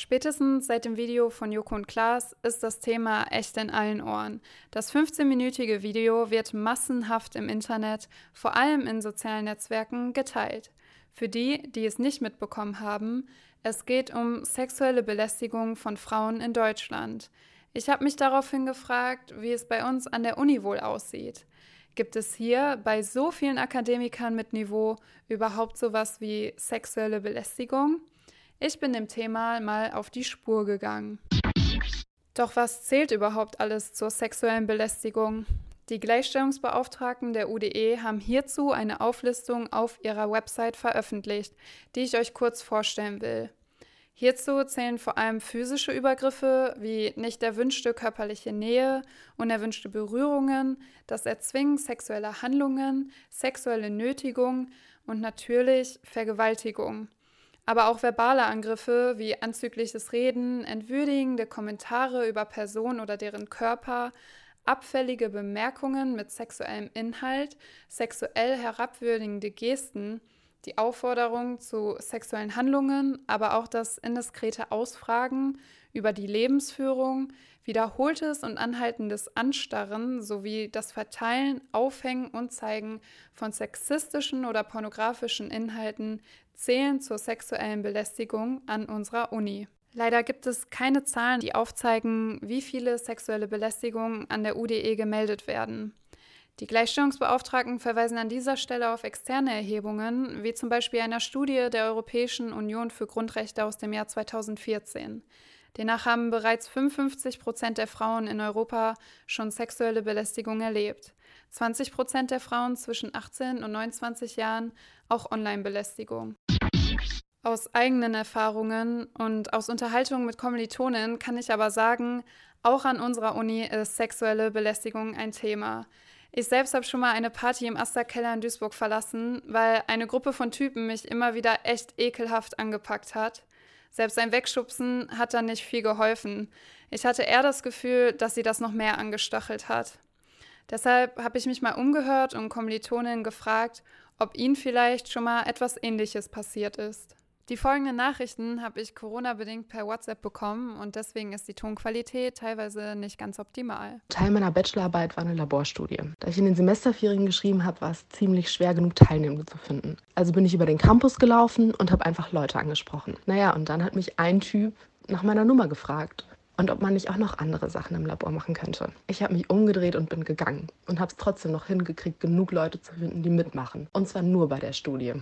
spätestens seit dem Video von Joko und Klaas ist das Thema echt in allen Ohren. Das 15-minütige Video wird massenhaft im Internet, vor allem in sozialen Netzwerken, geteilt. Für die, die es nicht mitbekommen haben, es geht um sexuelle Belästigung von Frauen in Deutschland. Ich habe mich daraufhin gefragt, wie es bei uns an der Uni wohl aussieht. Gibt es hier bei so vielen Akademikern mit Niveau überhaupt sowas wie sexuelle Belästigung? Ich bin dem Thema mal auf die Spur gegangen. Doch was zählt überhaupt alles zur sexuellen Belästigung? Die Gleichstellungsbeauftragten der UDE haben hierzu eine Auflistung auf ihrer Website veröffentlicht, die ich euch kurz vorstellen will. Hierzu zählen vor allem physische Übergriffe wie nicht erwünschte körperliche Nähe, unerwünschte Berührungen, das Erzwingen sexueller Handlungen, sexuelle Nötigung und natürlich Vergewaltigung aber auch verbale Angriffe wie anzügliches Reden, entwürdigende Kommentare über Personen oder deren Körper, abfällige Bemerkungen mit sexuellem Inhalt, sexuell herabwürdigende Gesten, die Aufforderung zu sexuellen Handlungen, aber auch das indiskrete Ausfragen über die Lebensführung, wiederholtes und anhaltendes Anstarren sowie das Verteilen, Aufhängen und Zeigen von sexistischen oder pornografischen Inhalten zählen zur sexuellen Belästigung an unserer Uni. Leider gibt es keine Zahlen, die aufzeigen, wie viele sexuelle Belästigungen an der UDE gemeldet werden. Die Gleichstellungsbeauftragten verweisen an dieser Stelle auf externe Erhebungen, wie zum Beispiel einer Studie der Europäischen Union für Grundrechte aus dem Jahr 2014. Demnach haben bereits 55 Prozent der Frauen in Europa schon sexuelle Belästigung erlebt. 20 Prozent der Frauen zwischen 18 und 29 Jahren auch Online-Belästigung. Aus eigenen Erfahrungen und aus Unterhaltungen mit Kommilitonen kann ich aber sagen, auch an unserer Uni ist sexuelle Belästigung ein Thema. Ich selbst habe schon mal eine Party im Asterkeller in Duisburg verlassen, weil eine Gruppe von Typen mich immer wieder echt ekelhaft angepackt hat. Selbst ein Wegschubsen hat dann nicht viel geholfen. Ich hatte eher das Gefühl, dass sie das noch mehr angestachelt hat. Deshalb habe ich mich mal umgehört und Kommilitonin gefragt, ob ihnen vielleicht schon mal etwas Ähnliches passiert ist. Die folgenden Nachrichten habe ich Corona-bedingt per WhatsApp bekommen und deswegen ist die Tonqualität teilweise nicht ganz optimal. Teil meiner Bachelorarbeit war eine Laborstudie. Da ich in den Semesterferien geschrieben habe, war es ziemlich schwer genug, Teilnehmende zu finden. Also bin ich über den Campus gelaufen und habe einfach Leute angesprochen. Naja, und dann hat mich ein Typ nach meiner Nummer gefragt und ob man nicht auch noch andere Sachen im Labor machen könnte. Ich habe mich umgedreht und bin gegangen und habe es trotzdem noch hingekriegt, genug Leute zu finden, die mitmachen. Und zwar nur bei der Studie.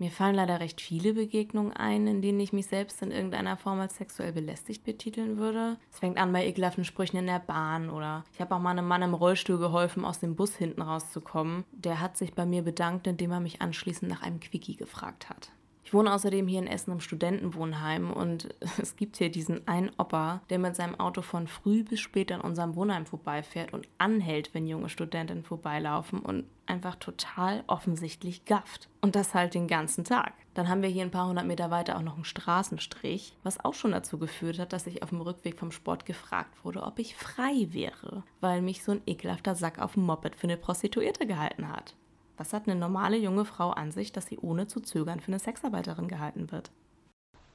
Mir fallen leider recht viele Begegnungen ein, in denen ich mich selbst in irgendeiner Form als sexuell belästigt betiteln würde. Es fängt an bei ekelhaften Sprüchen in der Bahn oder ich habe auch mal einem Mann im Rollstuhl geholfen, aus dem Bus hinten rauszukommen. Der hat sich bei mir bedankt, indem er mich anschließend nach einem Quickie gefragt hat. Ich wohne außerdem hier in Essen im Studentenwohnheim und es gibt hier diesen einen Opa, der mit seinem Auto von früh bis spät an unserem Wohnheim vorbeifährt und anhält, wenn junge Studentinnen vorbeilaufen und einfach total offensichtlich gafft. Und das halt den ganzen Tag. Dann haben wir hier ein paar hundert Meter weiter auch noch einen Straßenstrich, was auch schon dazu geführt hat, dass ich auf dem Rückweg vom Sport gefragt wurde, ob ich frei wäre, weil mich so ein ekelhafter Sack auf dem Moped für eine Prostituierte gehalten hat. Was hat eine normale junge Frau an sich, dass sie ohne zu zögern für eine Sexarbeiterin gehalten wird?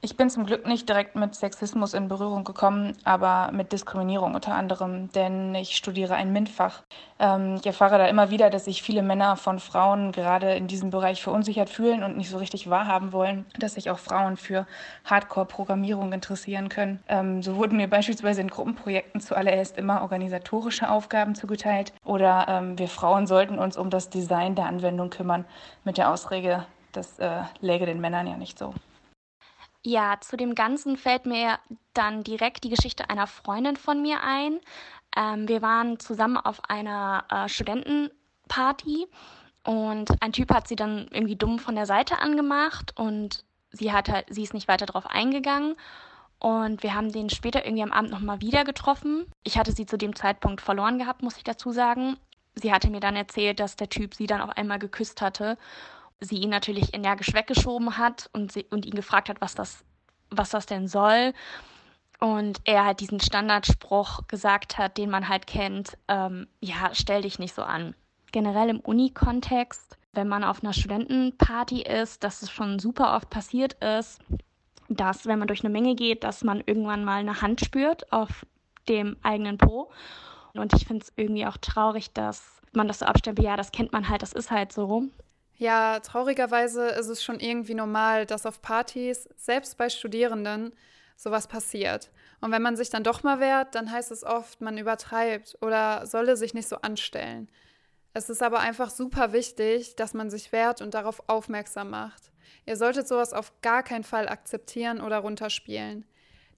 Ich bin zum Glück nicht direkt mit Sexismus in Berührung gekommen, aber mit Diskriminierung unter anderem, denn ich studiere ein MINT-Fach. Ähm, ich erfahre da immer wieder, dass sich viele Männer von Frauen gerade in diesem Bereich verunsichert fühlen und nicht so richtig wahrhaben wollen, dass sich auch Frauen für Hardcore-Programmierung interessieren können. Ähm, so wurden mir beispielsweise in Gruppenprojekten zuallererst immer organisatorische Aufgaben zugeteilt oder ähm, wir Frauen sollten uns um das Design der Anwendung kümmern, mit der Ausrede, das äh, läge den Männern ja nicht so. Ja, zu dem Ganzen fällt mir dann direkt die Geschichte einer Freundin von mir ein. Ähm, wir waren zusammen auf einer äh, Studentenparty und ein Typ hat sie dann irgendwie dumm von der Seite angemacht und sie hat halt, sie ist nicht weiter darauf eingegangen. Und wir haben den später irgendwie am Abend nochmal wieder getroffen. Ich hatte sie zu dem Zeitpunkt verloren gehabt, muss ich dazu sagen. Sie hatte mir dann erzählt, dass der Typ sie dann auch einmal geküsst hatte sie ihn natürlich energisch weggeschoben hat und, sie, und ihn gefragt hat, was das, was das denn soll. Und er halt diesen Standardspruch gesagt hat, den man halt kennt, ähm, ja, stell dich nicht so an. Generell im Uni-Kontext, wenn man auf einer Studentenparty ist, dass es schon super oft passiert ist, dass wenn man durch eine Menge geht, dass man irgendwann mal eine Hand spürt auf dem eigenen Po. Und ich finde es irgendwie auch traurig, dass man das so abstempelt, ja, das kennt man halt, das ist halt so. Ja, traurigerweise ist es schon irgendwie normal, dass auf Partys, selbst bei Studierenden, sowas passiert. Und wenn man sich dann doch mal wehrt, dann heißt es oft, man übertreibt oder solle sich nicht so anstellen. Es ist aber einfach super wichtig, dass man sich wehrt und darauf aufmerksam macht. Ihr solltet sowas auf gar keinen Fall akzeptieren oder runterspielen.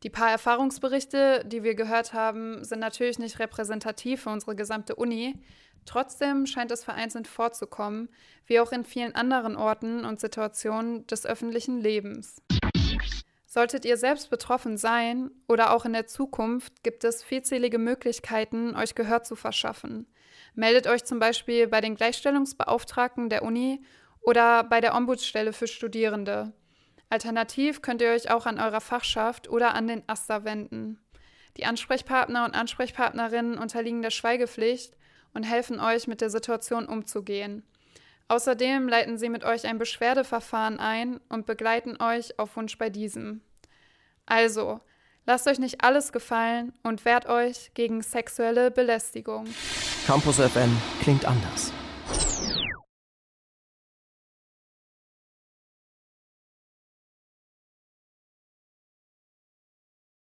Die paar Erfahrungsberichte, die wir gehört haben, sind natürlich nicht repräsentativ für unsere gesamte Uni. Trotzdem scheint es vereinzelt vorzukommen, wie auch in vielen anderen Orten und Situationen des öffentlichen Lebens. Solltet ihr selbst betroffen sein oder auch in der Zukunft, gibt es vielzählige Möglichkeiten, euch Gehör zu verschaffen. Meldet euch zum Beispiel bei den Gleichstellungsbeauftragten der Uni oder bei der Ombudsstelle für Studierende. Alternativ könnt ihr euch auch an eurer Fachschaft oder an den AStA wenden. Die Ansprechpartner und Ansprechpartnerinnen unterliegen der Schweigepflicht und helfen euch, mit der Situation umzugehen. Außerdem leiten sie mit euch ein Beschwerdeverfahren ein und begleiten euch auf Wunsch bei diesem. Also, lasst euch nicht alles gefallen und wehrt euch gegen sexuelle Belästigung. Campus FM klingt anders.